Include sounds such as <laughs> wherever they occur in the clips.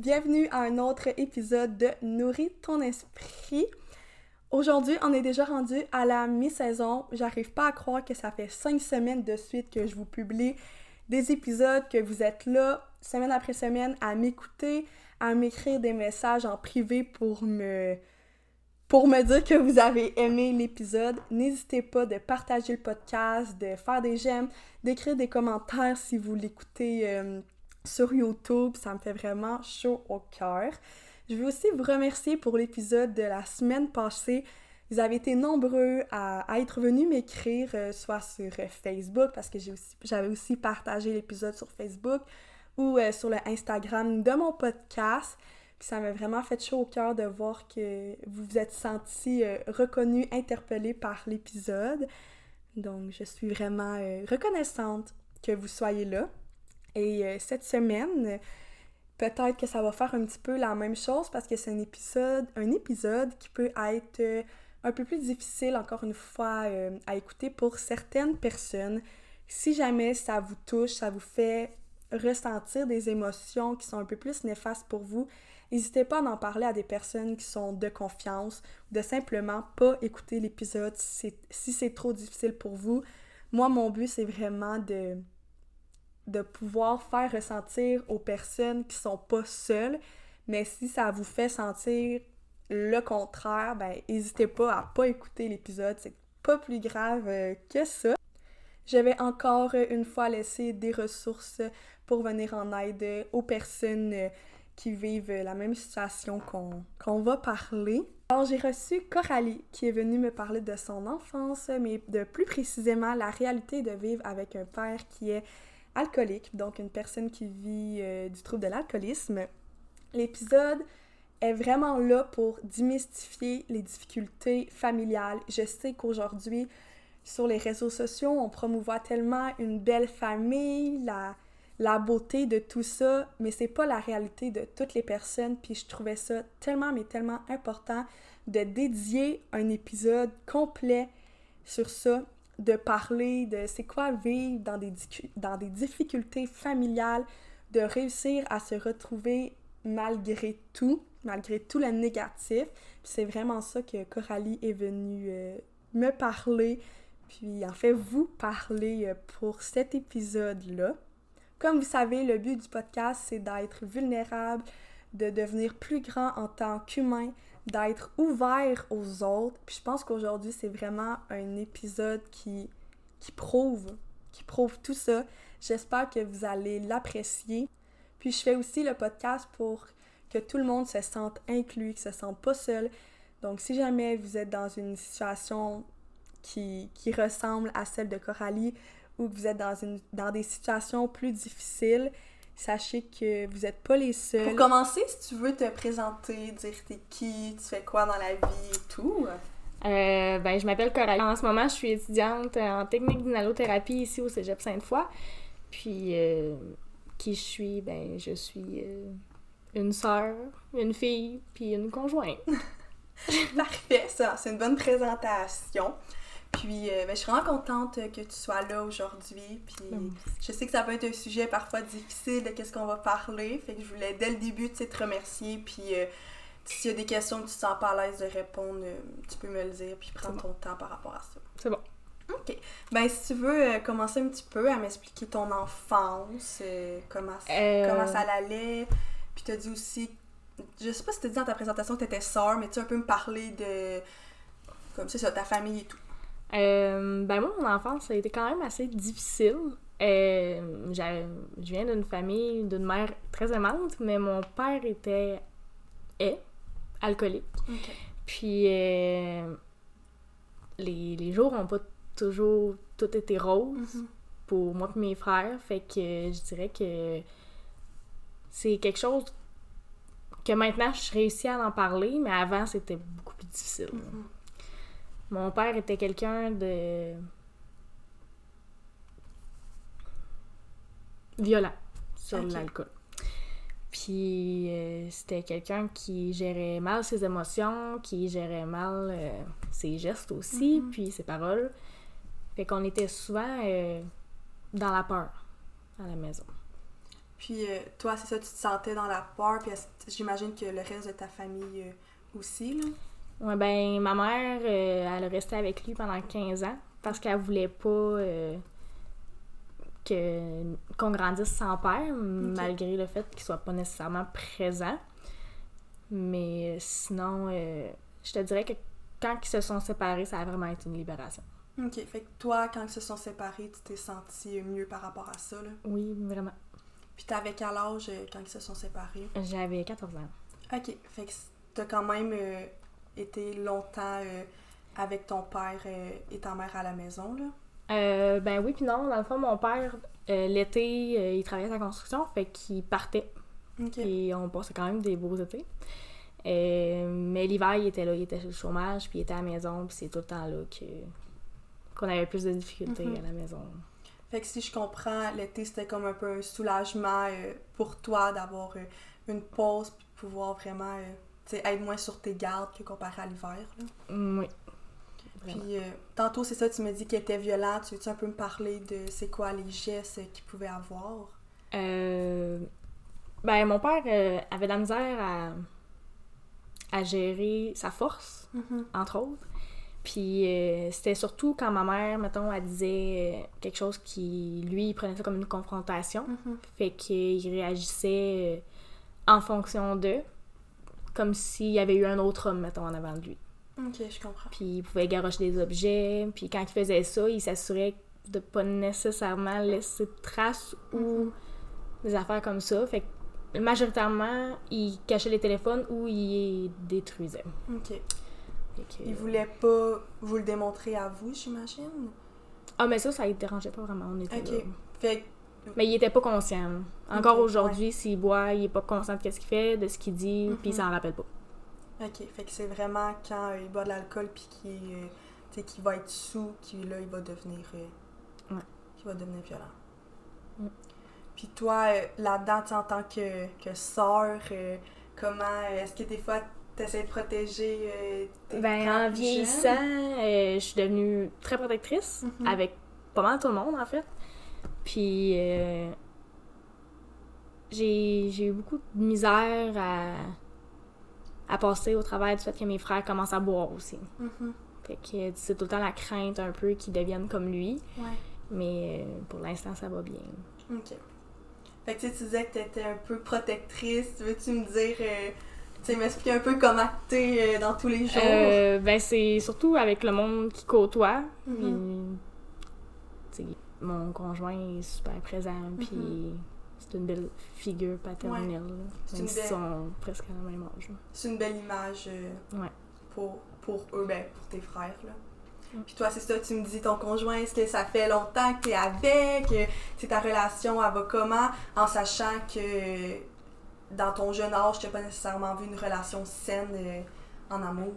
Bienvenue à un autre épisode de Nourris ton esprit. Aujourd'hui, on est déjà rendu à la mi-saison. J'arrive pas à croire que ça fait cinq semaines de suite que je vous publie des épisodes, que vous êtes là semaine après semaine à m'écouter, à m'écrire des messages en privé pour me pour me dire que vous avez aimé l'épisode. N'hésitez pas de partager le podcast, de faire des j'aime, d'écrire des commentaires si vous l'écoutez euh, sur YouTube. Ça me fait vraiment chaud au cœur. Je veux aussi vous remercier pour l'épisode de la semaine passée. Vous avez été nombreux à, être venus m'écrire, euh, soit sur euh, Facebook, parce que j'avais aussi, partagé l'épisode sur Facebook, ou sur le Instagram de mon podcast ça m'a vraiment fait chaud au cœur de voir que vous vous êtes senti euh, reconnu, par l'épisode. Donc, je suis vraiment euh, reconnaissante que vous soyez là. Et euh, cette semaine, peut-être que ça va faire un petit peu la même chose parce que c'est un épisode, un épisode qui peut être un peu plus difficile, encore une fois, à écouter pour certaines personnes. Si jamais ça vous touche, ça vous fait ressentir des émotions qui sont un peu plus néfastes pour vous, N'hésitez pas à en parler à des personnes qui sont de confiance, de simplement pas écouter l'épisode si c'est trop difficile pour vous. Moi, mon but, c'est vraiment de, de pouvoir faire ressentir aux personnes qui sont pas seules, mais si ça vous fait sentir le contraire, ben n'hésitez pas à pas écouter l'épisode, c'est pas plus grave euh, que ça. Je vais encore une fois laisser des ressources pour venir en aide aux personnes qui vivent la même situation qu'on va parler. Alors, j'ai reçu Coralie qui est venue me parler de son enfance, mais de plus précisément la réalité de vivre avec un père qui est alcoolique, donc une personne qui vit euh, du trouble de l'alcoolisme. L'épisode est vraiment là pour démystifier les difficultés familiales. Je sais qu'aujourd'hui, sur les réseaux sociaux, on promouvoit tellement une belle famille, la, la beauté de tout ça, mais c'est pas la réalité de toutes les personnes. Puis je trouvais ça tellement, mais tellement important de dédier un épisode complet sur ça, de parler de c'est quoi vivre dans des, dans des difficultés familiales, de réussir à se retrouver malgré tout, malgré tout le négatif. c'est vraiment ça que Coralie est venue euh, me parler, puis en fait vous parler euh, pour cet épisode-là. Comme vous savez, le but du podcast, c'est d'être vulnérable, de devenir plus grand en tant qu'humain, d'être ouvert aux autres. Puis je pense qu'aujourd'hui, c'est vraiment un épisode qui, prouve tout ça. J'espère que vous allez l'apprécier. Puis je fais aussi le podcast pour que tout le monde se sente inclus, que se sente pas seul. Donc si jamais vous êtes dans une situation qui, qui ressemble à celle de Coralie, ou que vous êtes dans, une, dans des situations plus difficiles, sachez que vous n'êtes pas les seuls. Pour commencer, si tu veux te présenter, dire t'es qui, tu fais quoi dans la vie et tout. Euh, ben, je m'appelle Coralie. En ce moment, je suis étudiante en technique d'inhalothérapie ici au Cégep Sainte-Foy. Puis, euh, qui je suis? Ben, je suis euh, une sœur, une fille, puis une conjointe. <laughs> Parfait, ça, c'est une bonne présentation. Puis, euh, ben, je suis vraiment contente que tu sois là aujourd'hui. Puis, ben, je sais que ça peut être un sujet parfois difficile de qu'est-ce qu'on va parler. Fait que je voulais, dès le début, te remercier. Puis, euh, s'il y a des questions que tu te sens pas à l'aise de répondre, euh, tu peux me le dire. Puis, prends ton temps par rapport à ça. C'est bon. OK. Ben, si tu veux commencer un petit peu à m'expliquer ton enfance, comment, comment ça allait. Puis, tu as dit aussi, je sais pas si tu as dit dans ta présentation que tu étais sœur, mais tu as un peu me parler de, comme ça, ta famille et tout. Euh, ben moi, mon enfance, ça a été quand même assez difficile. Euh, je viens d'une famille, d'une mère très aimante, mais mon père était est alcoolique. Puis euh, les, les, jours n'ont pas toujours tout été rose mm-hmm. pour moi et mes frères. Fait que je dirais que c'est quelque chose que maintenant je réussis à en parler, mais avant c'était beaucoup plus difficile. Mm-hmm. Mon père était quelqu'un de violent sur l'alcool. Puis euh, c'était quelqu'un qui gérait mal ses émotions, qui gérait mal euh, ses gestes aussi, mm-hmm. puis ses paroles. Fait qu'on était souvent euh, dans la peur à la maison. Puis toi, c'est ça, tu te sentais dans la peur, puis j'imagine que le reste de ta famille aussi, là? Ouais, ben, ma mère, euh, elle est restée avec lui pendant 15 ans parce qu'elle voulait pas que qu'on grandisse sans père, malgré le fait qu'il soit pas nécessairement présent. Mais sinon, je te dirais que quand ils se sont séparés, ça a vraiment été une libération. OK. Fait que toi, quand ils se sont séparés, tu t'es senti mieux par rapport à ça, là? Oui, vraiment. Puis t'avais quel âge euh, quand ils se sont séparés? J'avais 14 ans. OK. Fait que t'as quand même euh, été longtemps euh, avec ton père et ta mère à la maison, là? ben oui, puis non. Dans le fond, mon père, l'été, il travaillait à la construction, fait qu'il partait. Et on passait quand même des beaux étés. mais l'hiver, il était là, il était sur le chômage, puis il était à la maison, puis c'est tout le temps là que qu'on avait plus de difficultés mhm. à la maison. Fait que si je comprends, l'été c'était comme un peu un soulagement euh, pour toi d'avoir euh, une pause puis pouvoir vraiment euh, être moins sur tes gardes que comparé à l'hiver. Oui. Puis tantôt, c'est ça, tu me dis qu'il était violent. Tu veux-tu un peu me parler de c'est quoi les gestes qu'il pouvait avoir? Ben, mon père avait de la misère à, à gérer sa force, mm-hmm. entre autres. Puis euh, c'était surtout quand ma mère, mettons, elle disait euh, quelque chose qui, lui, il prenait ça comme une confrontation. Mm-hmm. Fait qu'il réagissait euh, en fonction d'eux, comme s'il y avait eu un autre homme, mettons, en avant de lui. Ok, je comprends. Puis il pouvait garocher des objets. Puis quand il faisait ça, il s'assurait de pas nécessairement laisser de traces ou mm-hmm. des affaires comme ça. Fait que majoritairement, il cachait les téléphones ou il détruisait. Ok. Il voulait pas vous le démontrer à vous, j'imagine? Ah, mais ça, ça ne dérangeait pas vraiment. On était Fait... Mais il était pas conscient. Encore aujourd'hui, s'il boit, il est pas conscient de ce qu'il fait, de ce qu'il dit, mm puis il s'en rappelle pas. OK. Fait que c'est vraiment quand euh, il boit de l'alcool puis qu'il euh, va être sous, qu'il là, il va devenir... Euh, ouais. Va devenir violent. Mm. Puis toi, là-dedans, en tant que, que sœur, comment... Est-ce que des fois T'essaies de protéger euh, tes Ben, en vieillissant, euh, je suis devenue très protectrice mhm. avec pas mal tout le monde, en fait. Puis, euh, j'ai eu beaucoup de misère à, à passer au travail du fait que mes frères commencent à boire aussi. Mhm. Fait que c'est tout le temps la crainte un peu qu'ils deviennent comme lui. Ouais. Mais pour l'instant, ça va bien. OK. Fait que tu disais que t'étais un peu protectrice. Veux-tu me dire tu sais, m'expliquer un peu comment t'es euh, dans tous les jours? Euh, ben, c'est surtout avec le monde qui côtoie. Mm mon conjoint est super présent, puis mm-hmm. c'est une belle figure paternelle. Ouais. Même sont presque à la même âge. C'est une belle image euh, pour, pour eux, ben, pour tes frères. Là. Mm. Puis toi, c'est ça, tu me dis ton conjoint, est-ce que ça fait longtemps que tu es avec? C'est ta relation, elle va comment? En sachant que dans ton jeune âge, tu n'as pas nécessairement vu une relation saine euh, en amour?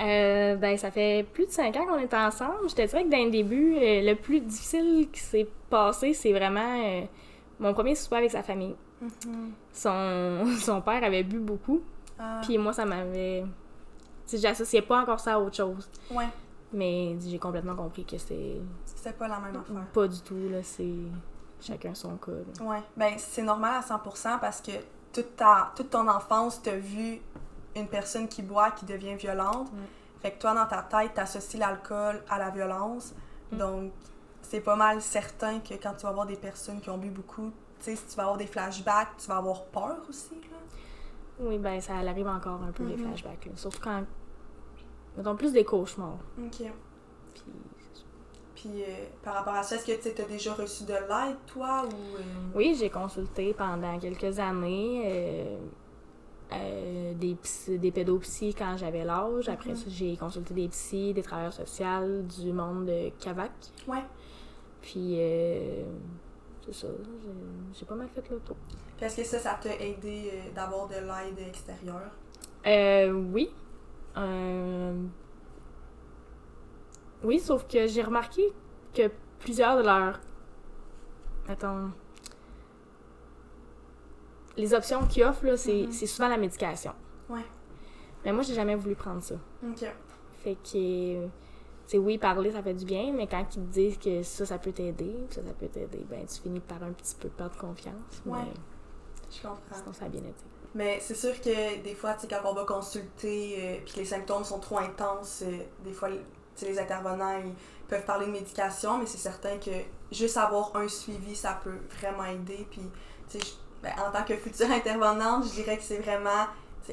Euh, ben, ça fait plus de cinq ans qu'on est ensemble. Je te dirais que dans le début, euh, le plus difficile qui s'est passé, c'est vraiment mon premier souper avec sa famille. Mm-hmm. son, <laughs> son père avait bu beaucoup. Ah. Puis moi, ça m'avait. J'associais pas encore ça à autre chose. Ouais. Mais j'ai complètement compris que c'est. C'est pas la même affaire. Pas du tout, là. C'est chacun son cas. Ouais. Ben, c'est normal à 100% parce que toute, ta, toute ton enfance, tu as vu une personne qui boit, qui devient violente. Mm. Fait que toi, dans ta tête, tu associes l'alcool à la violence. Mm. Donc, c'est pas mal certain que quand tu vas voir des personnes qui ont bu beaucoup, tu sais, si tu vas avoir des flashbacks, tu vas avoir peur aussi, là. Oui, ben ça arrive encore un peu, les mm-hmm. flashbacks, là. Surtout quand... Mettons plus des cauchemars. OK. Puis puis euh, par rapport à ça, est-ce que tu as déjà reçu de l'aide, toi? Ou, euh? Oui, j'ai consulté pendant quelques années euh, des, des pédopsies quand j'avais l'âge. Après ça, j'ai consulté des psys, des travailleurs sociaux, du monde de CAVAC. Ouais. Puis c'est ça, j'ai pas mal fait le tour. Est-ce que ça, ça t'a aidé d'avoir de l'aide extérieure? Euh, oui. Oui, sauf que j'ai remarqué que plusieurs de leurs. Attends. Les options qu'ils offrent, là, c'est, souvent la médication. Ouais. Mais moi, j'ai jamais voulu prendre ça. OK. Fait que. sais, oui, parler, ça fait du bien, mais quand ils te disent que ça, ça peut t'aider, ça, ça peut t'aider, ben, tu finis par un petit peu perdre confiance. Ouais. Mais Je comprends. sinon, ça a bien été. Mais c'est sûr que des fois, tu sais, quand on va consulter euh, puis que les symptômes sont trop intenses, euh, des fois, tu sais, les intervenants, ils peuvent parler de médication, mais c'est certain que juste avoir un suivi, ça peut vraiment aider. Puis, tu sais, ben, en tant que future intervenante, je dirais que c'est vraiment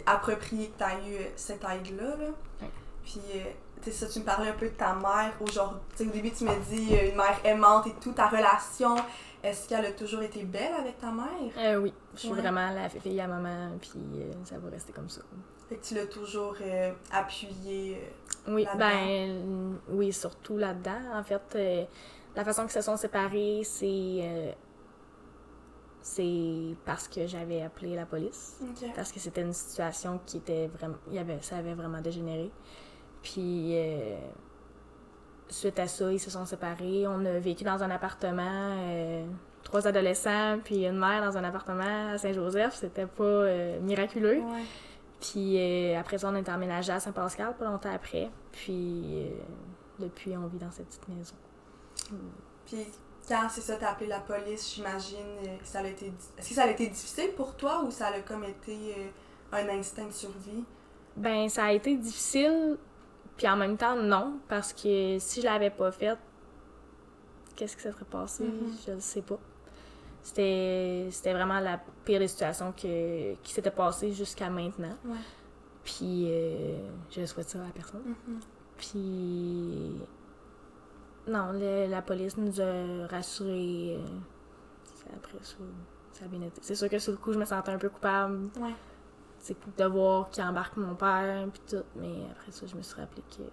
approprié que tu aies eu cette aide-là. Là. Puis, euh, tu sais, ça, tu me parlais un peu de ta mère aujourd'hui. Au début, tu me dis euh, une mère aimante et tout, ta relation. Est-ce qu'elle a toujours été belle avec ta mère? Euh, oui, je suis Ouais. vraiment la fille à maman, puis euh, ça va rester comme ça. Fait que tu l'as toujours euh, appuyé. euh, Oui, ben, oui, surtout là-dedans. En fait, la façon qu'ils se sont séparés, c'est. C'est parce que j'avais appelé la police. Parce que c'était une situation qui était vraiment. Il y avait, ça avait vraiment dégénéré. Puis, euh, suite à ça, ils se sont séparés. On a vécu dans un appartement, euh, trois adolescents, puis une mère dans un appartement à Saint-Joseph. C'était pas euh, miraculeux. Ouais. Puis après ça, on est emménagé à Saint-Pascal, pas longtemps après. Puis depuis, on vit dans cette petite maison. Puis quand c'est ça, t'as appelé la police, j'imagine, ça a été. Est-ce que ça a été difficile pour toi ou ça a comme été euh, un instinct de survie? Ben, ça a été difficile, puis en même temps, non, parce que si je l'avais pas fait, qu'est-ce qui se serait passé? Mhm. Je le sais pas. C'était c'était vraiment la pire des situations que, qui s'était passée jusqu'à maintenant. Ouais. Puis euh, je souhaite ça à personne. Mhm. Puis. Non, le- la police nous a rassurés. euh, après ça, ça a bien été. C'est sûr que sur le coup, je me sentais un peu coupable. Ouais. C'est de voir qui embarque mon père, puis tout. Mais après ça, je me suis rappelé que.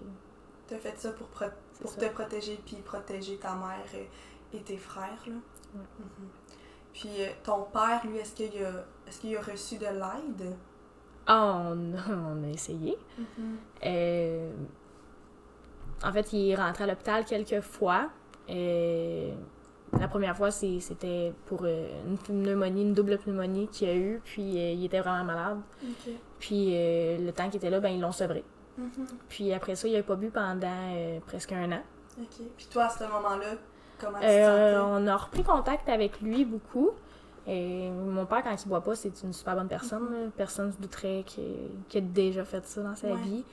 T'as fait ça pour, pro- pour ça. te protéger puis protéger ta mère et tes frères, là? Ouais. Mhm. Puis euh, ton père, lui, est-ce qu'il a, est-ce qu'il a reçu de l'aide? Ah, on, a- <laughs> on a essayé. Euh, en fait, il est rentré à l'hôpital quelques fois. La première fois, c'était pour euh, une pneumonie, une double pneumonie qu'il a eu, puis euh, il était vraiment malade. Puis euh, le temps qu'il était là, ben, ils l'ont sevré. Mhm. Puis après ça, il n'a pas bu pendant euh, presque un an. Ok. Puis toi, à ce moment-là, comment tu te on a repris contact avec lui beaucoup. Et mon père, quand il boit pas, c'est une super bonne personne. là. Personne ne se douterait qu'il a déjà fait ça dans sa Ouais. vie.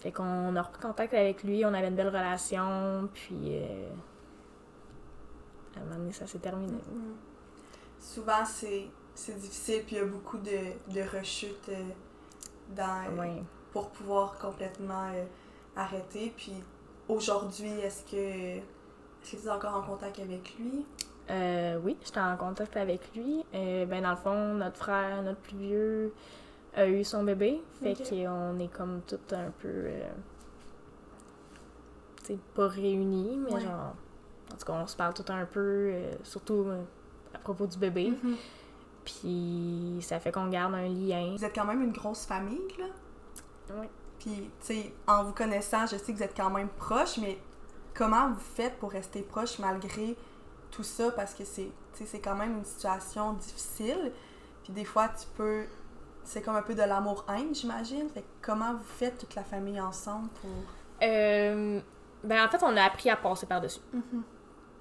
Fait qu'on a repris contact avec lui, on avait une belle relation, puis euh, à un moment donné, ça s'est terminé. Mhm. Souvent, c'est, difficile, puis il y a beaucoup de, de rechutes euh, dans, euh, pour pouvoir complètement arrêter. Puis aujourd'hui, est-ce que, est-ce que tu es encore en contact avec lui? Euh, oui, j'étais en contact avec lui. Euh, ben, dans le fond, notre frère, notre plus vieux, a eu son bébé. Fait qu'on est comme tout un peu. Euh, tu sais, pas réunis, mais Ouais. genre. En tout cas, on se parle tout un peu, euh, surtout euh, à propos du bébé. Puis ça fait qu'on garde un lien. Vous êtes quand même une grosse famille, là. Oui. Puis, tu sais, en vous connaissant, je sais que vous êtes quand même proches, mais comment vous faites pour rester proches malgré tout ça? Parce que c'est quand même une situation difficile. Puis des fois, tu peux... C'est comme un peu de l'amour-haine, j'imagine. Fait comment vous faites toute la famille ensemble pour... Euh, ben, en fait, on a appris à passer par-dessus.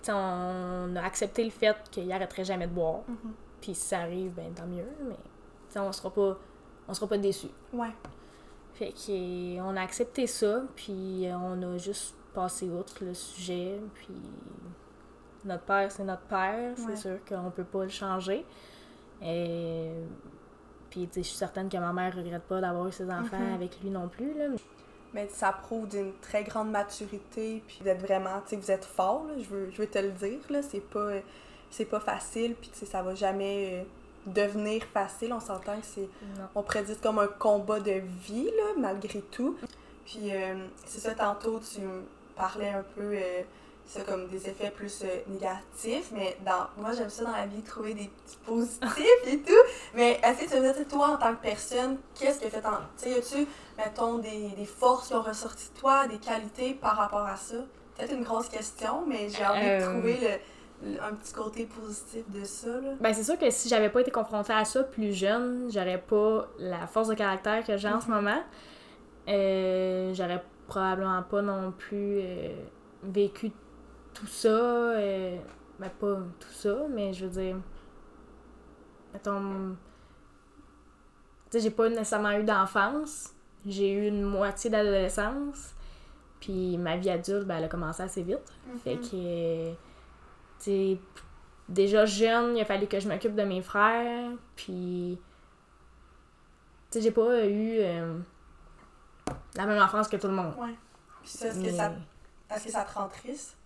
Sais, on a accepté le fait qu'il arrêterait jamais de boire. Mhm. Puis si ça arrive, ben tant mieux, mais on sera pas on sera pas déçus. Ouais. Fait que on a accepté ça, puis on a juste passé outre le sujet, puis notre père c'est notre père, Ouais. c'est sûr qu'on peut pas le changer. Et puis je suis certaine que ma mère regrette pas d'avoir eu ses enfants Mhm. avec lui non plus là. Mais ça prouve d'une très grande maturité, puis vous êtes vraiment, tu sais, vous êtes fort, là, je veux, je veux te le dire, là, c'est pas, c'est pas facile, puis tu sais, ça va jamais euh, devenir facile, on s'entend que c'est, on dire comme un combat de vie, là, malgré tout. Puis euh, c'est ça, tantôt, tu me parlais un peu, euh, ça comme des effets plus euh, négatifs, mais dans, moi, j'aime ça dans la vie, trouver des petits positifs et tout, mais est-ce que tu veux dire, toi, en tant que personne, qu'est-ce que fait en... Tu sais, as-tu, mettons, des, des forces qui ont ressorti de toi, des qualités par rapport à ça? Peut-être une grosse question, mais j'ai envie de Euh, trouver le, le- un petit côté positif de ça, là. Ben c'est sûr que si j'avais pas été confrontée à ça plus jeune, j'aurais pas la force de caractère que j'ai en ce Mhm. moment. Euh, j'aurais probablement pas non plus euh, vécu tout ça. Euh, ben, pas tout ça, mais je veux dire. Mettons. Tu sais, j'ai pas nécessairement eu d'enfance. J'ai eu une moitié d'adolescence. Puis ma vie adulte, ben, elle a commencé assez vite. Fait Mhm. que. Tu sais, déjà jeune, il a fallu que je m'occupe de mes frères. Puis. Tu sais, j'ai pas eu euh, la même enfance que tout le monde. Ouais. Puis ça, est-ce que, ça, est-ce que ça te rend triste?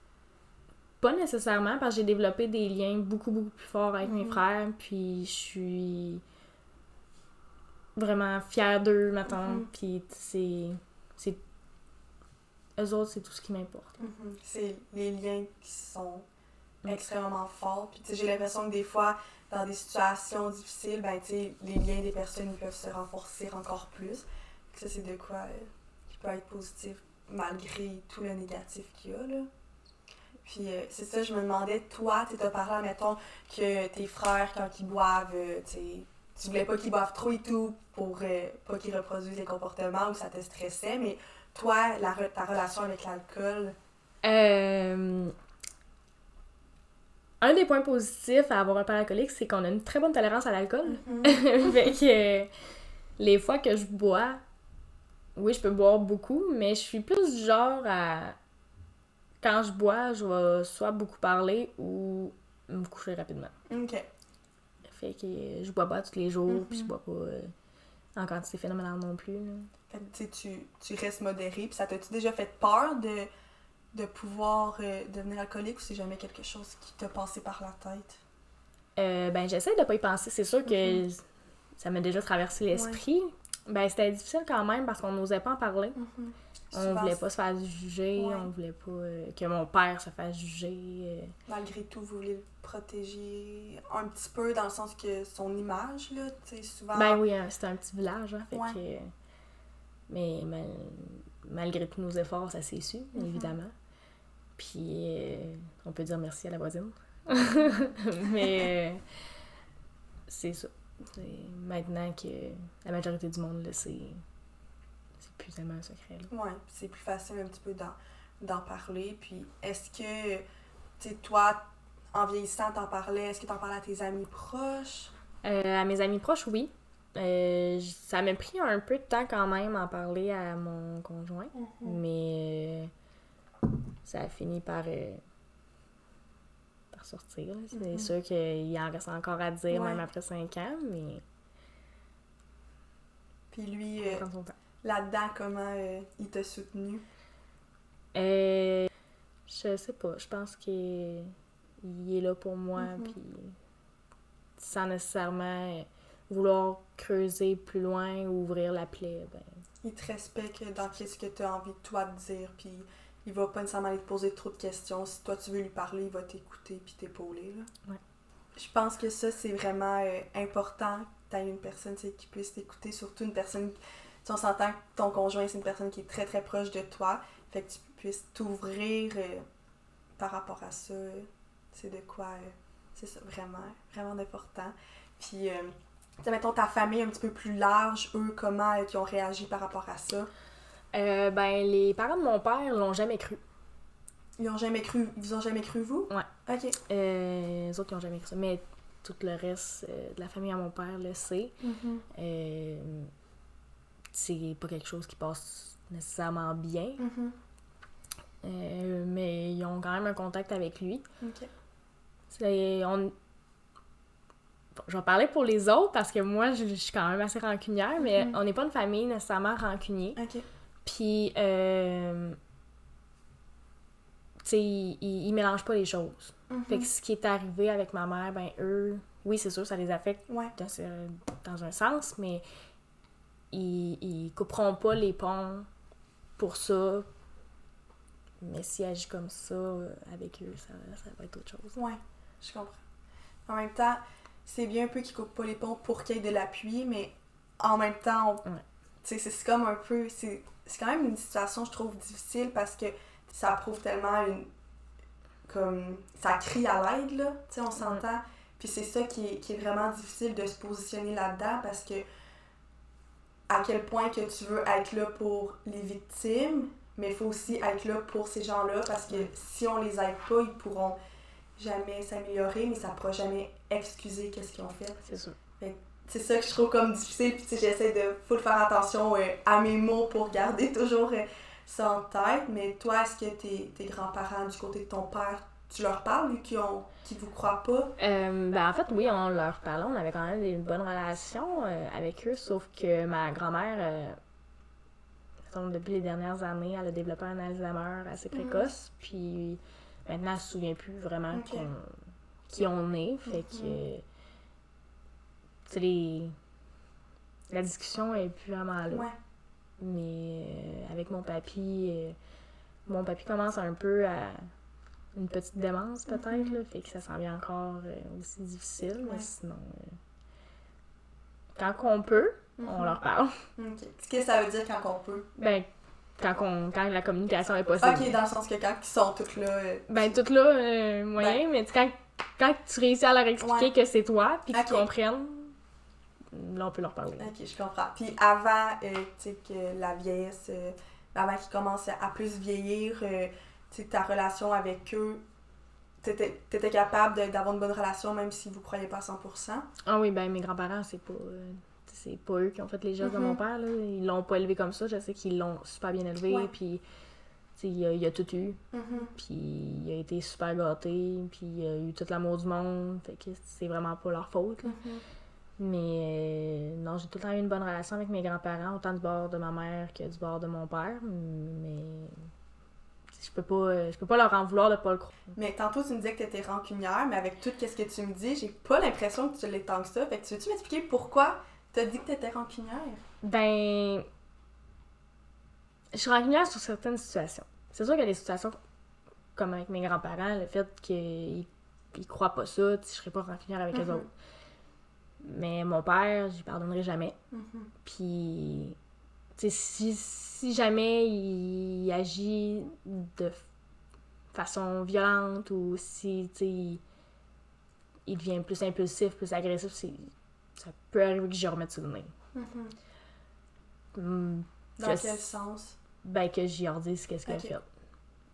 Pas nécessairement, parce que j'ai développé des liens beaucoup, beaucoup plus forts avec mes Mhm. frères. Puis je suis vraiment fière d'eux, maintenant. Mhm. Puis c'est. c'est Eux autres, c'est tout ce qui m'importe. Mhm. C'est les liens qui sont Mm. extrêmement forts. Puis, j'ai l'impression que des fois, dans des situations difficiles, ben, tu sais, les liens des personnes ils peuvent se renforcer encore plus. Ça, c'est de quoi euh, qui peut être positif malgré tout le négatif qu'il y a, là. Puis, euh, c'est ça, je me demandais, toi, tu as parlé, mettons, que tes frères, quand ils boivent, euh, tu voulais pas qu'ils boivent trop et tout pour euh, pas qu'ils reproduisent les comportements ou ça te stressait, mais toi, la, re- ta relation avec l'alcool, Euh, Un des points positifs à avoir un père alcoolique, c'est qu'on a une très bonne tolérance à l'alcool. <laughs> fait que les fois que je bois, oui, je peux boire beaucoup, mais je suis plus du genre à. Quand je bois, je vais soit beaucoup parler ou me coucher rapidement. Ok. Fait que je bois pas tous les jours, puis je Mhm. bois pas euh, en quantité phénoménale non plus. là. Fait que, tu, tu, restes modéré. Puis ça t'a-tu déjà fait peur de, de pouvoir euh, devenir alcoolique ou c'est jamais quelque chose qui t'a passé par la tête? Euh, ben, j'essaie de pas y penser. C'est sûr que Mhm. ça m'a déjà traversé l'esprit. Ben, c'était difficile quand même parce qu'on n'osait pas en parler. On Souvent, voulait pas se faire juger, Ouais. on voulait pas euh, que mon père se fasse juger. euh. Malgré tout, vous voulez le protéger un petit peu dans le sens que son image, là, tu sais, souvent... Ben oui, hein, c'était un petit village, hein, fait Ouais. que... Mais mal- malgré tous nos efforts, ça s'est su, Mhm. évidemment. Puis euh, on peut dire merci à la voisine. <laughs> Mais c'est ça. Maintenant que la majorité du monde le sait, c'est plus tellement un secret. Ouais, c'est plus facile un petit peu d'en, parler. Puis est-ce que, tu sais, toi, en vieillissant, t'en parlais, est-ce que t'en parlais à tes amis proches? Euh, à mes amis proches, oui. Euh, ça m'a pris un peu de temps quand même à en parler à mon conjoint, mais euh, ça a fini par, par sortir. C'est Mhm. sûr qu'il en reste encore à dire, Ouais. même après 5 ans, mais Puis lui, ça prend son temps. Là-dedans, comment euh, il t'a soutenu? Euh, je sais pas, je pense qu'il est là pour moi, Mhm. puis sans nécessairement vouloir creuser plus loin ou ouvrir la plaie, ben, Il te respecte dans qu'est-ce que tu as envie de toi de dire, puis il va pas nécessairement aller te poser trop de questions. Si toi tu veux lui parler, il va t'écouter puis t'épauler. Là. Ouais. Je pense que ça, c'est vraiment euh, important que tu aies une personne qui puisse t'écouter, surtout une personne. Si on s'entend que ton conjoint, c'est une personne qui est très très proche de toi, fait que tu puisses t'ouvrir euh, par rapport à ça. c'est de quoi. euh, c'est ça, vraiment, vraiment d'important. Puis. euh, tu sais, mettons ta famille un petit peu plus large, eux, comment ils ont réagi par rapport à ça? Euh, ben, les parents de mon père l'ont jamais cru. Ils ont jamais cru, ils ont jamais cru vous? Ouais. Ok. Euh, les autres, ils ont jamais cru ça. Mais tout le reste de la famille à mon père le sait. Euh, c'est pas quelque chose qui passe nécessairement bien. Mhm. Euh, mais ils ont quand même un contact avec lui. On... Bon, je vais parler pour les autres parce que moi, je, je suis quand même assez rancunière, mais Mhm. on n'est pas une famille nécessairement rancunier. Ok. Puis, euh, tu sais, ils, ils- ils mélangent pas les choses. Mhm. Fait que ce qui est arrivé avec ma mère, ben eux, oui, c'est sûr, ça les affecte Ouais. dans, dans un sens, mais ils, ils couperont pas les ponts pour ça. Mais s'ils agissent comme ça avec eux, ça, ça va être autre chose. Ouais. Je comprends. En même temps, c'est bien un peu qu'ils coupent pas les ponts pour qu'il y ait de l'appui, mais en même temps, on- Ouais. c'est comme un peu. C'est c'est quand même une situation, je trouve, difficile parce que ça prouve tellement une. Comme. Ça crie à l'aide, là. Tu sais, on s'entend. Puis c'est ça qui est, qui est vraiment difficile de se positionner là-dedans parce que. À quel point que tu veux être là pour les victimes, mais il faut aussi être là pour ces gens-là parce que si on les aide pas, ils pourront jamais s'améliorer, mais ça pourra jamais excuser qu'est-ce qu'ils ont fait. C'est sûr. C'est ça que je trouve comme difficile, puis j'essaie de faut faire attention euh, à mes mots pour garder <laughs> toujours euh, ça en tête. Mais toi, est-ce que tes, tes grands-parents du côté de ton père, tu leur parles vu qu'ils ont qu'ils vous croient pas? Euh, ben, en fait, oui, on leur parlait. On avait quand même une bonne relation euh, avec eux, sauf que ma grand-mère, euh, depuis les dernières années, elle a développé un Alzheimer assez Mhm. précoce. Puis maintenant, elle se souvient plus vraiment qui on est. Fait que. Mhm. Tu sais, les- la discussion est plus vraiment là. Ouais. Mais avec mon papy, mon papy commence un peu à une petite démence peut-être, Mhm. là, fait que ça s'en vient encore euh, aussi difficile, Ouais. mais sinon, euh, quand on peut, on Mhm. leur parle. <laughs> Ok. Qu'est-ce que ça veut dire quand on peut? Ben, quand, on, quand la communication est possible. Ok, dans le sens que quand ils sont tous là. euh, Ben, tout là, moyen, mais quand, quand tu réussis à leur expliquer Ouais. que c'est toi, puis qu'ils comprennent, là, on peut leur parler. Ok, je comprends. Puis avant, tu sais, que la vieillesse, avant qu'ils commencent à plus vieillir, ta relation avec eux, t'étais étais capable d'avoir une bonne relation même si vous croyez pas à 100%. Ah oui, ben mes grands-parents, c'est pas. euh, c'est pas eux qui ont fait les gestes de Mhm. mon père, là. Ils l'ont pas élevé comme ça. Je sais qu'ils l'ont super bien élevé, Ouais. puis. tu sais, Il a, il a tout eu, Mhm. puis il a été super gâté, puis il a eu tout l'amour du monde, fait que c'est vraiment pas leur faute. là. Mhm. Mais euh, non, j'ai tout le temps eu une bonne relation avec mes grands-parents, autant du bord de ma mère que du bord de mon père, mais je peux pas, euh, je peux pas leur en vouloir de pas le croire. Mais tantôt, tu me disais que t'étais rancunière, mais avec tout ce que tu me dis, j'ai pas l'impression que tu l'es tant que ça. Fait que tu veux-tu m'expliquer pourquoi t'as dit que t'étais rancunière? Ben. Je suis rancunière sur certaines situations. C'est sûr qu'il y a des situations comme avec mes grands-parents, le fait qu'ils ils croient pas ça, tu je serais pas rancunière avec Mhm. eux autres. Mais mon père, j'y pardonnerai jamais. Mhm. Puis, tu si, si jamais il agit de façon violente ou si, il, il devient plus impulsif, plus agressif, ça peut arriver que j'y remette sur le nez. Hmm, Dans Je- quel sens? ben que j'y redise qu'est-ce qu'il Ok. a fait.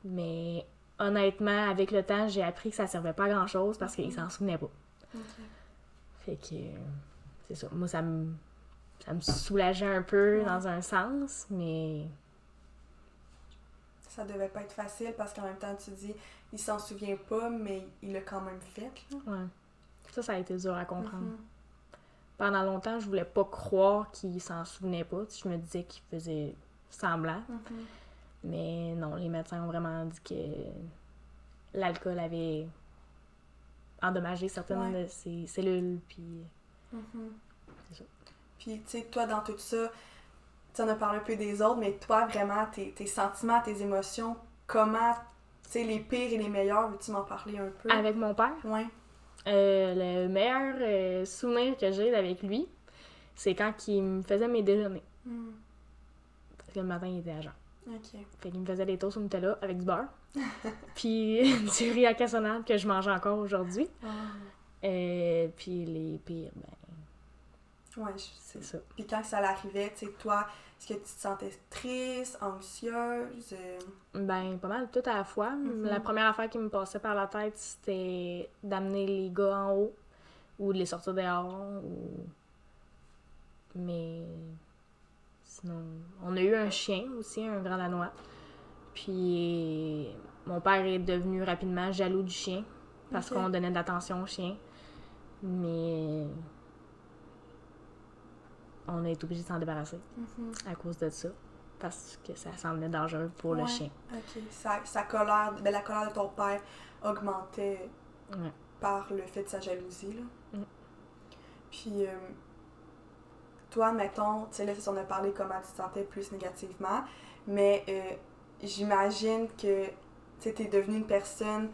Mais honnêtement, avec le temps, j'ai appris que ça servait pas à grand chose parce qu'il s'en souvenait pas. Fait que c'est ça. Moi, ça me ça me soulageait un peu Ouais. dans un sens, mais Ça devait pas être facile parce qu'en même temps, tu dis, il s'en souvient pas, mais il l'a quand même fait. là. ouais. Ça, ça a été dur à comprendre. Mhm. Pendant longtemps, je voulais pas croire qu'il s'en souvenait pas. Je me disais qu'il faisait semblant. Mhm. Mais non, les médecins ont vraiment dit que l'alcool avait endommagé certaines Ouais. de ses cellules, puis Mhm. Ça. Puis, tu sais, toi, dans tout ça, tu en as parlé un peu des autres, mais toi, vraiment, tes, tes sentiments, tes émotions, comment, tu sais, les pires et les meilleurs, veux-tu m'en parler un peu? avec mon père, Ouais. euh, le meilleur euh, souvenir que j'ai avec lui, c'est quand il me faisait mes déjeuners. Mhm. Parce que le matin, il était agent. Ok. Fait qu'il me faisait des toasts au Nutella avec du beurre. <laughs> puis <laughs> du riz à cassonade que je mange encore aujourd'hui. Euh, puis les pires, ben, Ouais, je- c'est ça. Puis quand ça l'arrivait, tu sais, toi, est-ce que tu te sentais triste, anxieuse? euh, Ben, pas mal tout à la fois. Mhm. La première affaire qui me passait par la tête, c'était d'amener les gars en haut ou de les sortir dehors. Ou... Mais sinon, on a eu un chien aussi, un grand danois. Puis mon père est devenu rapidement jaloux du chien parce qu'on donnait de l'attention au chien. Mais on a été obligé de s'en débarrasser mhm. à cause de ça parce que ça semblait dangereux pour le chien. Ok. Sa, sa colère, ben, la colère de ton père augmentait Ouais. par le fait de sa jalousie, là. Mm. Puis, euh, toi, mettons, tu sais, là, on a parlé comment tu te sentais plus négativement, mais euh, j'imagine que, tu t'es devenue une personne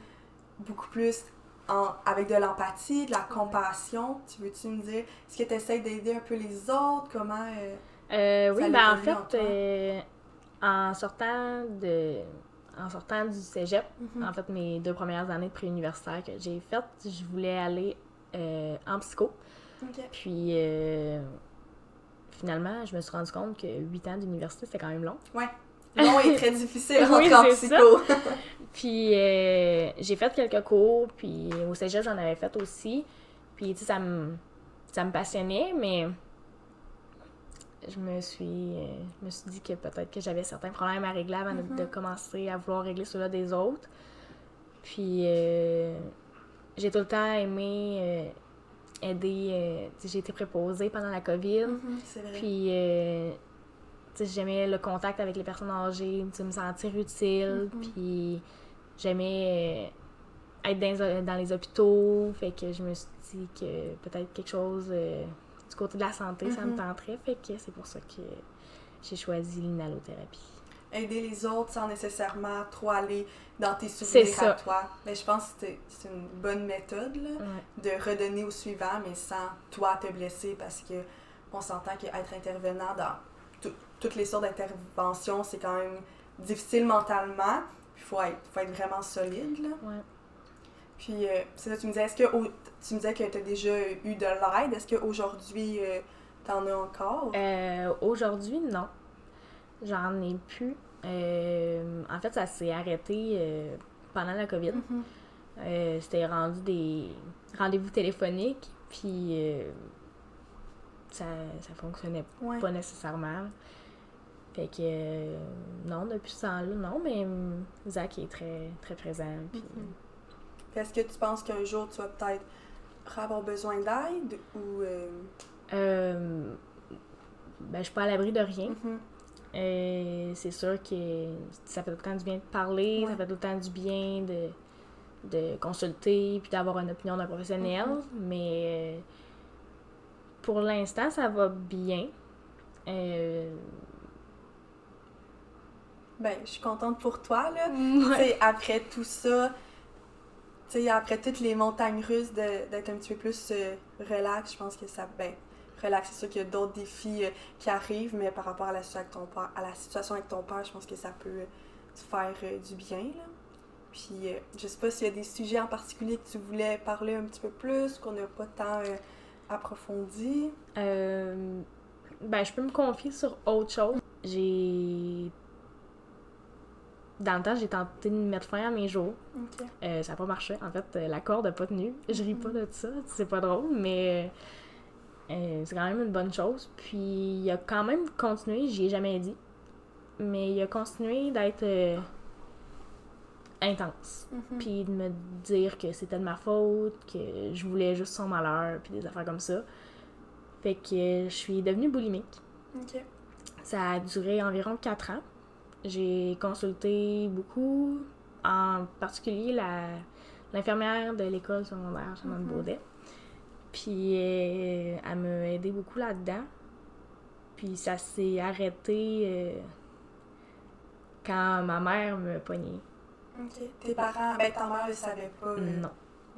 beaucoup plus en- avec de l'empathie, de la compassion. Tu veux-tu me dire, est-ce que tu essaies d'aider un peu les autres? Comment... euh, Euh, oui, ben en fait, euh, en sortant de en sortant du cégep, Mhm. en fait, mes deux premières années de préuniversitaire que j'ai faites, je voulais aller en psycho. Puis, finalement, je me suis rendu compte que 8 ans d'université, c'était quand même long. Ouais. Long et <laughs> très difficile Oui, rentrer en c'est psycho. <laughs> Puis euh, j'ai fait quelques cours, puis au cégep, j'en avais fait aussi. Puis, tu sais, ça me, ça me passionnait, mais je me suis, euh, je me suis dit que peut-être que j'avais certains problèmes à régler avant de- Mhm. de, commencer à vouloir régler ceux-là des autres. Puis, euh, j'ai tout le temps aimé aider. j'ai été préposée pendant la COVID. Mhm, vrai. Puis, j'aimais le contact avec les personnes âgées, me sentir utile. Mhm. Puis, j'aimais euh, être dans, les- dans les hôpitaux. Fait que je me suis dit que peut-être quelque chose euh, du côté de la santé, ça me Mhm. tenterait. Fait que c'est pour ça que j'ai choisi l'inhalothérapie. Aider les autres sans nécessairement trop aller dans tes souvenirs à toi. Mais je pense que c'est- une bonne méthode là, Ouais. de redonner au suivant, mais sans toi te blesser parce que on s'entend qu'être intervenant dans toutes les sortes d'interventions, c'est quand même difficile mentalement. Il faut être, faut être vraiment solide. Là. Ouais. Puis, euh, c'est ça, tu me disais, est-ce que tu me disais que tu as déjà eu de l'aide? Est-ce qu'aujourd'hui, euh, t'en as encore? Euh, Aujourd'hui, non. J'en ai plus. Euh, en fait, ça s'est arrêté pendant la COVID. Mhm. Euh, C'était rendu des rendez-vous téléphoniques, puis ça, ça fonctionnait Ouais. pas nécessairement. Fait que euh, non, depuis ce temps-là, non, mais hum, Zach est très, très présent. Puis, Mhm. Puis Est-ce que tu penses qu'un jour, tu vas peut-être avoir besoin d'aide ou... euh, euh, ben, je suis pas à l'abri de rien. mhm. Euh, c'est sûr que ça fait tout le temps du bien de parler, Ouais. ça fait tout le temps du bien de, de consulter puis d'avoir une opinion d'un professionnel. Mhm. Mais euh, pour l'instant, ça va bien. Euh, Ben, je suis contente pour toi, là. ouais. Tu sais, après tout ça, tu sais, après toutes les montagnes russes, d'être un petit peu plus euh, relax, je pense que ça. Ben, relax, c'est sûr qu'il y a d'autres défis euh, qui arrivent, mais par rapport à la, situation avec ton père, à la situation avec ton père, je pense que ça peut euh, te faire euh, du bien, là. Puis, je sais pas s'il y a des sujets en particulier que tu voulais parler un petit peu plus, qu'on n'a pas tant approfondi. Ben, je peux me confier sur autre chose. J'ai. Dans le temps, j'ai tenté de mettre fin à mes jours. Euh, ça n'a pas marché. En fait, euh, la corde n'a pas tenu. Je ris pas de ça, c'est pas drôle, mais euh, c'est quand même une bonne chose. Puis il a quand même continué, j'y ai jamais dit, mais il a continué d'être euh, intense. Mhm. Puis de me dire que c'était de ma faute, que je voulais juste son malheur, puis des affaires comme ça. Fait que je suis devenue boulimique. Ça a duré environ 4 ans. J'ai consulté beaucoup, en particulier la, l'infirmière de l'école secondaire, Jeanne Mhm. Baudet. Puis euh, elle m'a aidé beaucoup là-dedans. Puis ça s'est arrêté euh, quand ma mère me pognait. Ok. Tes parents, ben ta mère ne savait pas. Non.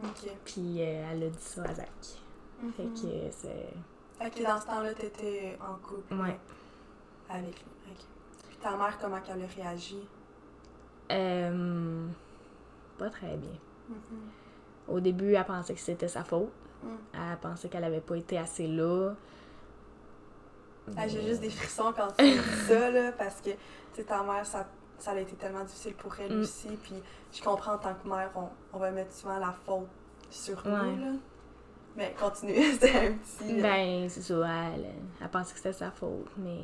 Ok. Puis euh, elle a dit ça à Zach. Fait Mhm. que c'est. Fait que dans ce temps-là, t'étais en couple Ouais. avec lui. Puis ta mère, comment qu'elle a réagi? Euh, pas très bien. Mhm. Au début, elle pensait que c'était sa faute. Mm. Elle pensait qu'elle avait pas été assez là. Ah, J'ai juste des <laughs> frissons quand tu dis ça, là, parce que, tu sais, ta mère, ça, ça a été tellement difficile pour elle Mm. aussi. Puis je comprends en tant que mère, on, on va mettre souvent la faute sur Ouais. nous, là. Mais continue, <laughs> c'était un petit... Ben, c'est ça, elle, elle pensait que c'était sa faute, mais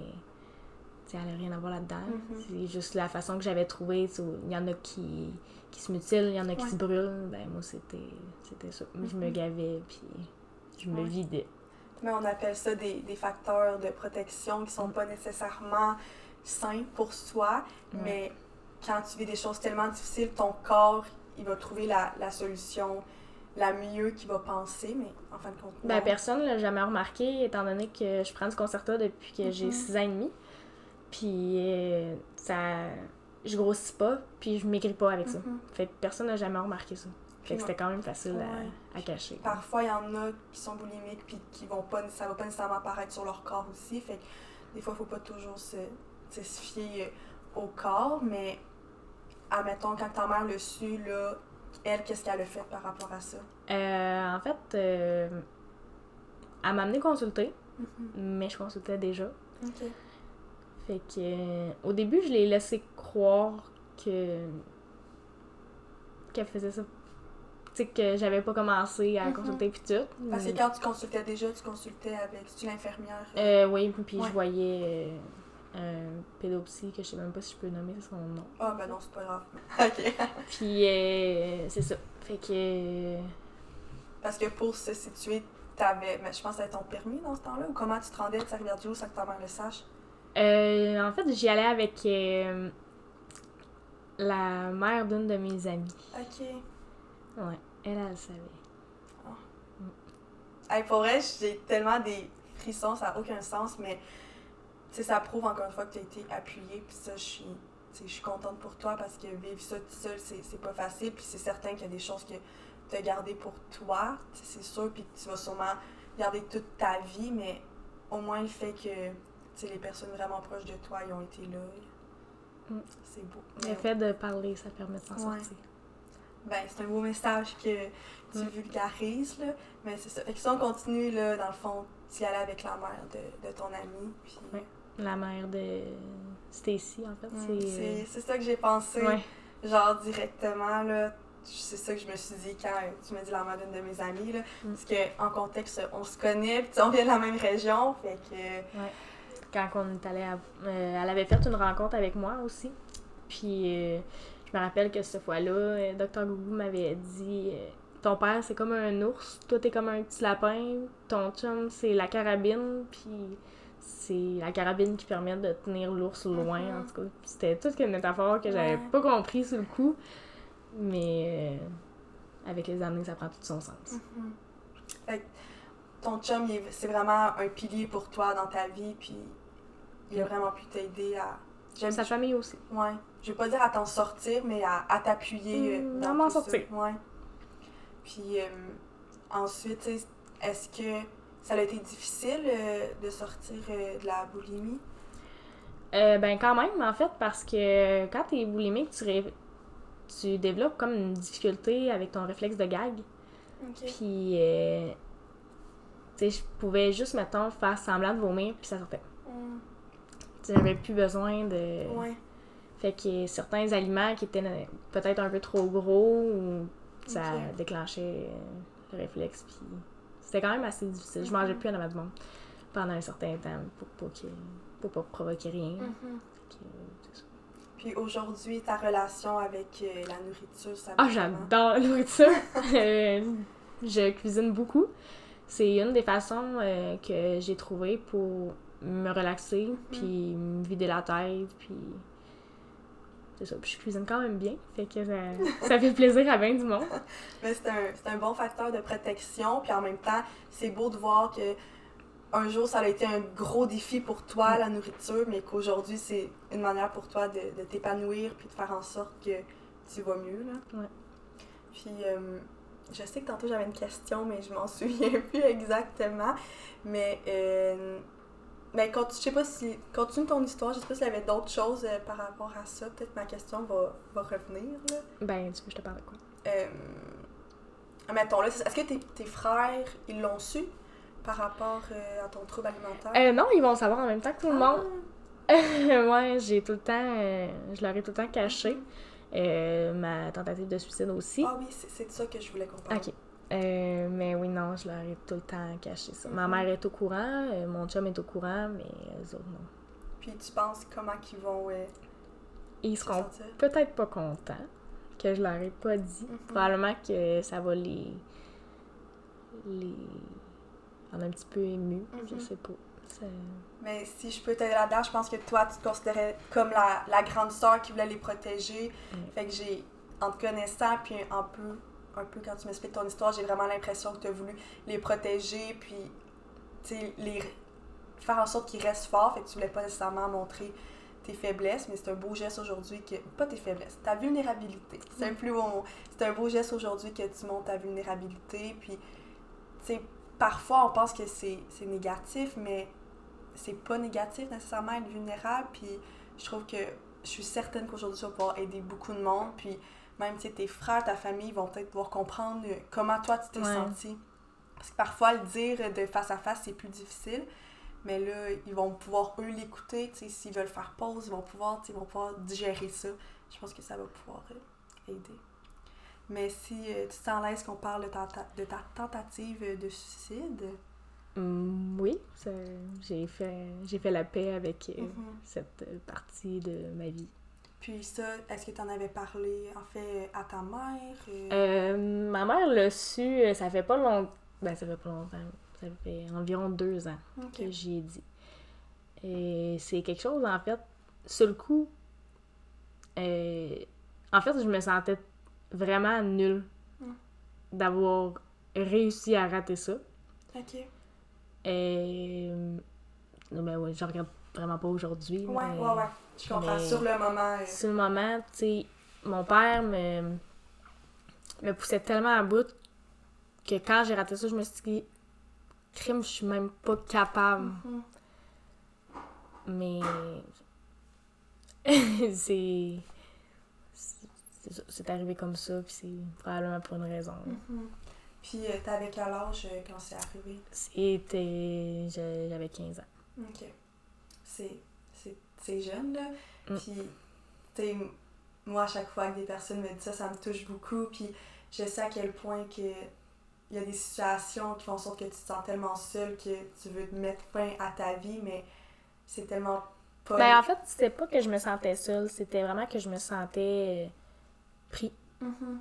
elle n'a rien à voir là-dedans. Mhm. C'est juste la façon que j'avais trouvé. tu sais, Il y en a qui, qui se mutilent, il y en a qui Ouais. se brûlent. Ben, moi, c'était ça. Je me Mhm. gavais, puis je me Ouais. vidais. Mais on appelle ça des, des facteurs de protection qui sont pas nécessairement sains pour soi, Ouais. mais quand tu vis des choses tellement difficiles, ton corps, il va trouver la, la solution la mieux qu'il va penser, mais en fin de compte, Ben, personne ne l'a jamais remarqué, étant donné que je prends du concerta depuis que j'ai Mhm. 6 ans et demi. Puis, euh, ça. Je grossis pas, puis je maigris pas avec ça. Mhm. Fait que personne n'a jamais remarqué ça. Fait que c'était quand même facile Ouais. à, à cacher. Parfois, il y en a qui sont boulimiques puis qui vont pas, ça va pas nécessairement apparaître sur leur corps aussi. Fait que des fois, il faut pas toujours se, se fier euh, au corps, mais admettons, quand ta mère le su, là, elle, qu'est-ce qu'elle a fait par rapport à ça? Euh, en fait, euh, elle m'a amené consulter. mais je consultais déjà. Fait que euh, au début, je l'ai laissé croire que qu'elle faisait ça. Tu sais que j'avais pas commencé à Mhm. consulter puis tout. Parce que quand tu consultais déjà, tu consultais avec tu l'infirmière. Euh, oui, puis Ouais. je voyais euh, un pédopsie que je sais même pas si je peux nommer son nom. Ah, ben non, c'est pas grave. <laughs> ok. Puis euh, c'est ça. Fait que euh, Parce que pour se situer, t'avais. Mais je pense que t'avais ton permis dans ce temps-là ou comment tu te rendais de sa rivière du loup sans que ta mère le sache? Euh, en fait, j'y allais avec euh, la mère d'une de mes amies. Ok. Ouais, elle, elle le savait. Hey, pour vrai, j'ai tellement des frissons, ça n'a aucun sens, mais ça prouve encore une fois que tu as été appuyée, puis ça, je suis, je suis contente pour toi parce que vivre ça tout seul, c'est pas facile, puis c'est certain qu'il y a des choses que tu as gardées pour toi, c'est sûr, puis que tu vas sûrement garder toute ta vie, mais au moins le fait que les personnes vraiment proches de toi, ils ont été là, Mm. c'est beau. Le Mais- fait de parler, ça permet de s'en Ouais. sortir. ben, c'est un beau message que tu Mm. vulgarises, là. Mais c'est ça. Fait que si on continue, là, dans le fond, tu y allais avec la mère de, de ton ami. Puis... Ouais. La mère de Stacy, en fait. Mm, c'est. C'est ça que j'ai pensé, euh, genre directement, là. C'est ça que je me suis dit quand euh, tu m'as dit la mère d'une de mes amies, là. Mm. Parce que, en contexte, on se connaît, puis on vient de la même région, fait que... Quand on est allé à- euh, elle avait fait une rencontre avec moi aussi. Puis euh, je me rappelle que cette fois-là, euh, Dr. Gougou m'avait dit Ton père, c'est comme un ours, toi, t'es comme un petit lapin, ton chum, c'est la carabine, puis c'est la carabine qui permet de tenir l'ours loin, Mhm. en tout cas. C'était toute une métaphore que j'avais Ouais. pas compris sur le coup, mais euh, avec les années, ça prend tout son sens. Mhm. Fait ton chum, c'est vraiment un pilier pour toi dans ta vie, puis il a vraiment pu t'aider à... J'aime Sa famille aussi. Ouais. Je vais pas dire à t'en sortir, mais à, à t'appuyer euh, Mm, dans à m'en ça. sortir. Ouais. Puis euh, ensuite, est-ce que ça a été difficile euh, de sortir euh, de la boulimie? Ben quand même, en fait, parce que quand t'es boulimique, tu, ré- tu développes comme une difficulté avec ton réflexe de gag. Ok. Puis, tu sais, je pouvais juste, mettons, faire semblant de vomir, puis ça sortait. Mm, j'avais plus besoin de... Ouais. Fait que certains aliments qui étaient peut-être un peu trop gros, ou ça déclenchait le réflexe, puis c'était quand même assez difficile. Je mangeais Mhm. plus en avant de monde pendant un certain temps pour pas, pour pas provoquer rien. Mhm. Que, ça. Puis aujourd'hui, ta relation avec euh, la nourriture, ça Ah, j'adore la nourriture. <laughs> Euh, je cuisine beaucoup. C'est une des façons euh, que j'ai trouvé pour me relaxer, puis me vider la tête, puis c'est ça. Puis je cuisine quand même bien, fait que ça, <laughs> ça fait plaisir à bien du monde. Mais c'est un, un bon facteur de protection, puis en même temps, c'est beau de voir que un jour, ça a été un gros défi pour toi, la nourriture, mais qu'aujourd'hui, c'est une manière pour toi de, de t'épanouir, puis de faire en sorte que tu vas mieux, là. Ouais. Puis, euh, je sais que tantôt, j'avais une question, mais je m'en <laughs> souviens plus exactement. Mais, euh, mais quand, je sais pas si... Continue ton histoire, je sais pas s'il y avait d'autres choses euh, par rapport à ça. Peut-être ma question va, va revenir, là. Ben, tu veux que je te parle de quoi? Euh, mettons, là, est-ce que tes, tes frères, ils l'ont su par rapport euh, à ton trouble alimentaire? Euh, non, ils vont savoir en même temps que tout le Ah, monde. <laughs> ouais, j'ai tout le temps... je leur ai tout le temps caché. Ma tentative de suicide aussi. Ah oui, c'est c'est de ça que je voulais qu'on parle. Ok. Euh, mais oui, non, je leur ai tout le temps caché ça. Ma mère est au courant, euh, mon chum est au courant, mais eux autres, non. Puis tu penses comment qu'ils vont euh, Ils se seront peut-être pas contents que je leur ai pas dit. Mhm. Probablement que ça va les. les. rendre un petit peu émus, je Mhm. sais pas. Mais si je peux t'aider là-dedans, je pense que toi, tu te considérais comme la, la grande sœur qui voulait les protéger. Mm. Fait que j'ai, en te connaissant, puis un peu, un peu quand tu m'expliques ton histoire, j'ai vraiment l'impression que tu as voulu les protéger, puis, les faire en sorte qu'ils restent forts. Fait que tu voulais pas nécessairement montrer tes faiblesses, mais c'est un beau geste aujourd'hui que. Pas tes faiblesses, ta vulnérabilité. C'est un plus beau mot. C'est un beau geste aujourd'hui que tu montres ta vulnérabilité, puis, tu sais, parfois on pense que c'est c'est négatif, mais c'est pas négatif nécessairement être vulnérable. Puis je trouve que je suis certaine qu'aujourd'hui tu vas pouvoir aider beaucoup de monde. Puis même tes frères, ta famille vont peut-être pouvoir comprendre euh, comment toi tu t'es Ouais. senti Parce que parfois, le dire de face à face, c'est plus difficile. Mais là, ils vont pouvoir, eux, l'écouter. S'ils veulent faire pause, ils vont pouvoir, ils vont pouvoir digérer ça. Je pense que ça va pouvoir euh, aider. Mais si euh, tu t'en laisses qu'on parle de ta, de ta tentative de suicide? Hum, oui, j'ai fait, fait la paix avec euh, mm-hmm. cette partie de ma vie. Puis ça, est-ce que tu en avais parlé, en fait, à ta mère? ma mère l'a su, ça fait pas longtemps. Ben, ça fait pas longtemps ça fait environ deux ans que j'y ai dit. Et c'est quelque chose, en fait, sur le coup, euh, en fait, je me sentais vraiment nulle hmm. d'avoir réussi à rater ça. OK. Et. Ben ouais, je regarde vraiment pas aujourd'hui. Ouais, ouais, ouais. Je comprends. Sur le moment. Euh, sur le moment, tu sais, mon père me, me poussait tellement à bout que quand j'ai raté ça, je me suis dit, crime, je suis même pas capable. Mm-hmm. Mais <laughs> c'est c'est arrivé comme ça, puis c'est probablement pour une raison. Mm-hmm. Puis euh, t'avais quel âge euh, quand c'est arrivé? C'était... j'avais 15 ans. OK. C'est jeune, là. Mm. Puis, tu moi, à chaque fois que des personnes me disent ça, ça me touche beaucoup, puis je sais à quel point que il y a des situations qui font en sorte que tu te sens tellement seule que tu veux te mettre fin à ta vie, mais c'est tellement pas. Ben, en fait, c'était pas que je me sentais seule, c'était vraiment que je me sentais euh, pris. Mm-hmm.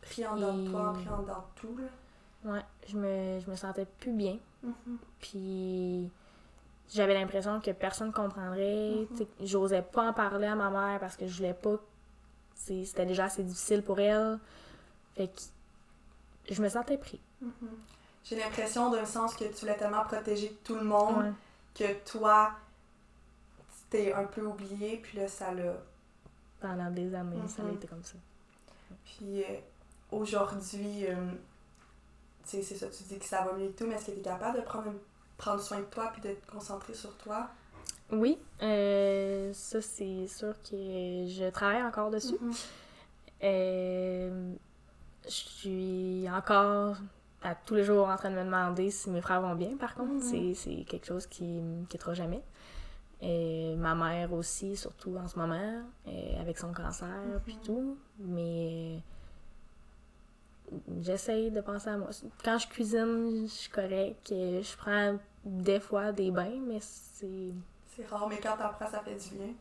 Pris en dedans de toi, pris en dedans de tout, là. Ouais, je me, je me sentais plus bien. Mm-hmm. Puis j'avais l'impression que personne comprendrait. Mm-hmm. J'osais pas en parler à ma mère parce que je voulais pas. C'était déjà assez difficile pour elle. Fait que je me sentais pris. Mm-hmm. J'ai l'impression d'un sens que tu voulais tellement protéger tout le monde que toi, t'es un peu oublié, puis là, ça l'a. Pendant des années, ça a mm-hmm. été comme ça. Puis euh, aujourd'hui, euh, tu sais, c'est ça, tu dis que ça va mieux et tout, mais est-ce que tu es capable de prendre, prendre soin de toi puis de te concentrer sur toi? Oui, euh, ça c'est sûr que je travaille encore dessus. Mm-hmm je suis encore à tous les jours en train de me demander si mes frères vont bien, par contre. Mhm. C'est quelque chose qui ne quittera jamais. Et ma mère aussi, surtout en ce moment, avec son cancer, puis mhm. tout. Mais j'essaye de penser à moi. Quand je cuisine, je suis correcte. Je prends des fois des bains, mais c'est... C'est rare, mais quand t'en prends, ça fait du bien.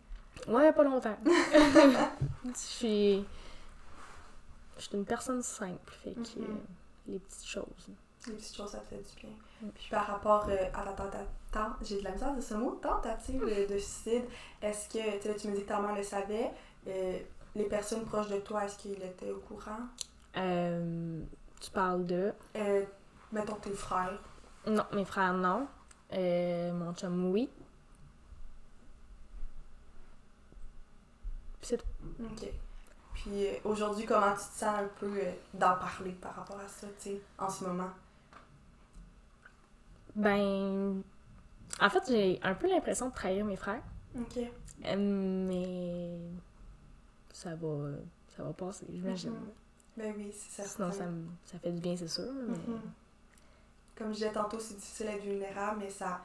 Ouais, pas longtemps. <laughs> je suis je suis une personne simple, fait que mm-hmm. les petites choses. Les petites choses, ça fait du bien. Mm. Puis par rapport euh, à la tentative, j'ai de la misère de ce mot, tentative de suicide, est-ce que, tu me dis que ta mère le savait, euh, les personnes proches de toi, est-ce qu'ils étaient au courant? Euh, tu parles de? mettons tes frères. Non, mes frères, non. mon chum, oui. C'est tout. Ok. Puis euh, aujourd'hui, comment tu te sens un peu euh, d'en parler par rapport à ça, tu sais, en ce moment? Ben. En fait, j'ai un peu l'impression de trahir mes frères. OK. Euh, mais. Ça va. Ça va passer, j'imagine. Mm-hmm. Ben oui, c'est ça. Sinon, ça, ça fait du bien, c'est sûr. Mm-hmm. Comme je disais tantôt, c'est difficile d'être vulnérable, mais ça,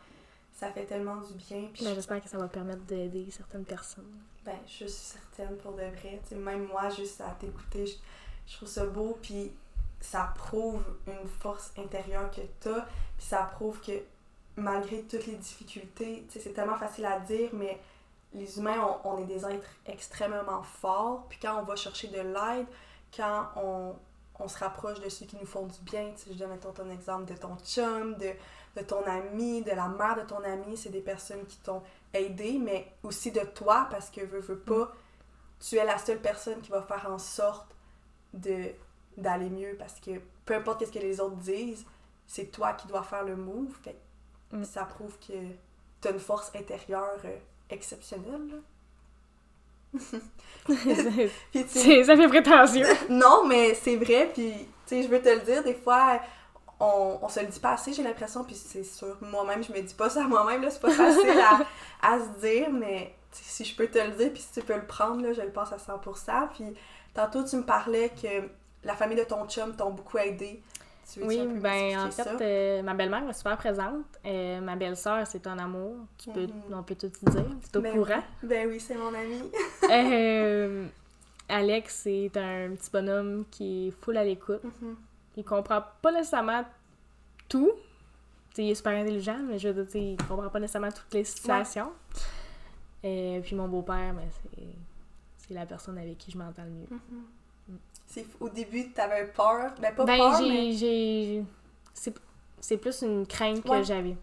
ça fait tellement du bien. Ben, j'espère que ça va permettre d'aider certaines personnes. Ben, je suis certaine pour de vrai. même moi, juste à t'écouter, je, trouve ça beau. Puis ça prouve une force intérieure que t'as. Puis ça prouve que malgré toutes les difficultés, c'est tellement facile à dire, mais les humains, on, est des êtres extrêmement forts. Puis quand on va chercher de l'aide, quand on, on se rapproche de ceux qui nous font du bien, je donne ton exemple de ton chum, de, de ton ami, de la mère de ton ami, c'est des personnes qui t'ont aider, mais aussi de toi, parce que veux, veux pas, tu es la seule personne qui va faire en sorte de d'aller mieux, parce que peu importe ce que les autres disent, c'est toi qui dois faire le move. Fait, mm. Ça prouve que tu as une force intérieure euh, exceptionnelle. <laughs> ça fait prétentieux. non, mais c'est vrai, puis tu sais, je veux te le dire, des fois, on, on se le dit pas assez, j'ai l'impression, puis c'est sûr, moi-même, je me dis pas ça à moi-même, là, c'est pas facile à, <laughs> se dire, mais si je peux te le dire, puis si tu peux le prendre, là, je le pense à 100%. Puis tantôt, tu me parlais que la famille de ton chum t'ont beaucoup aidé. Tu veux Oui, un peu ben en fait, ça? euh, ma belle-mère est super présente. Euh, ma belle-sœur, c'est un amour. Tu peux, Mhm. On peut tout te dire. Es au Ben courant. oui. Ben oui, c'est mon ami. Euh, <laughs> Alex, c'est un petit bonhomme qui est full à l'écoute. Mhm. Il comprend pas nécessairement tout. T'sais, il est super intelligent, mais je veux dire, il comprend pas nécessairement toutes les situations. Et puis mon beau-père, ben, c'est, c'est la personne avec qui je m'entends le mieux. Mhm. Au début, t'avais peur. Ben pas ben, peur, j'ai, mais... j'ai... C'est, c'est plus une crainte Ouais. que j'avais.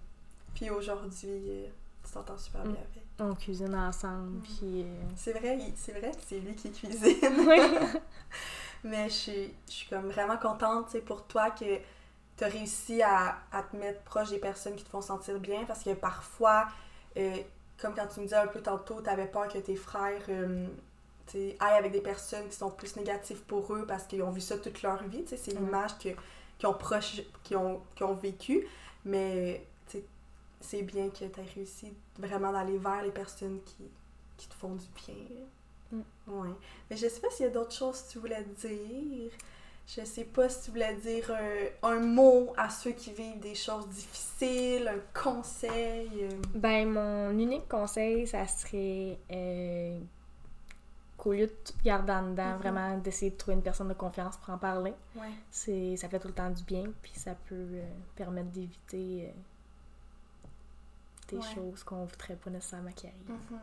Puis aujourd'hui, euh, tu t'entends super bien Mm. avec. On cuisine ensemble, Mm. puis... euh, C'est vrai, c'est vrai que c'est lui qui cuisine. <laughs> Oui. <laughs> Mais je suis, je suis comme vraiment contente, pour toi que tu as réussi à, à te mettre proche des personnes qui te font sentir bien parce que parfois, euh, comme quand tu me disais un peu tantôt, tu avais peur que tes frères euh, aillent avec des personnes qui sont plus négatives pour eux parce qu'ils ont vu ça toute leur vie, c'est l'image que- qu'ils ont, proche, qu'ils ont, qu'ils ont vécu. Mais c'est bien que tu aies réussi vraiment d'aller vers les personnes qui, qui te font du bien. Mm. Ouais. Mais je sais pas s'il y a d'autres choses que tu voulais dire. Je sais pas si tu voulais dire un mot à ceux qui vivent des choses difficiles, un conseil. euh. Ben, mon unique conseil, ça serait euh, qu'au lieu de tout garder en dedans, Mhm. vraiment d'essayer de trouver une personne de confiance pour en parler. Ouais. C'est, ça fait tout le temps du bien, puis ça peut euh, permettre d'éviter euh, des Ouais. choses qu'on voudrait pas nécessairement qui arrivent. Mhm.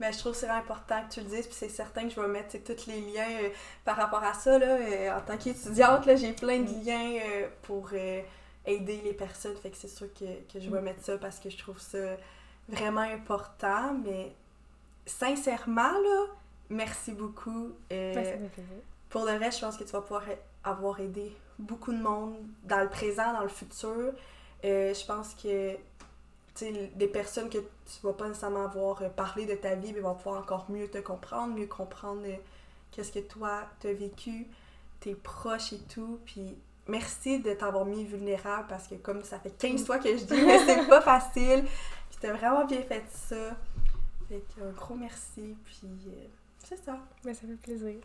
Mais je trouve que c'est important que tu le dises, puis c'est certain que je vais mettre tous les liens euh, par rapport à ça. Là, en tant qu'étudiante, j'ai plein de liens pour aider les personnes. Fait que c'est sûr que, que je vais Mm. mettre ça parce que je trouve ça vraiment important. Mais sincèrement, là, merci beaucoup. Euh, pour le reste, je pense que tu vas pouvoir avoir aidé beaucoup de monde dans le présent, dans le futur. Euh, je pense que tu des personnes que tu vas pas nécessairement avoir euh, parlé de ta vie, mais vont pouvoir encore mieux te comprendre, mieux comprendre euh, qu'est-ce que toi t'as vécu, tes proches et tout. Puis merci de t'avoir mis vulnérable parce que comme ça fait 15 fois que je dis, mais c'est pas facile. Puis t'as vraiment bien fait ça. Fait un gros merci. Puis euh, c'est ça. Ben, ça fait plaisir.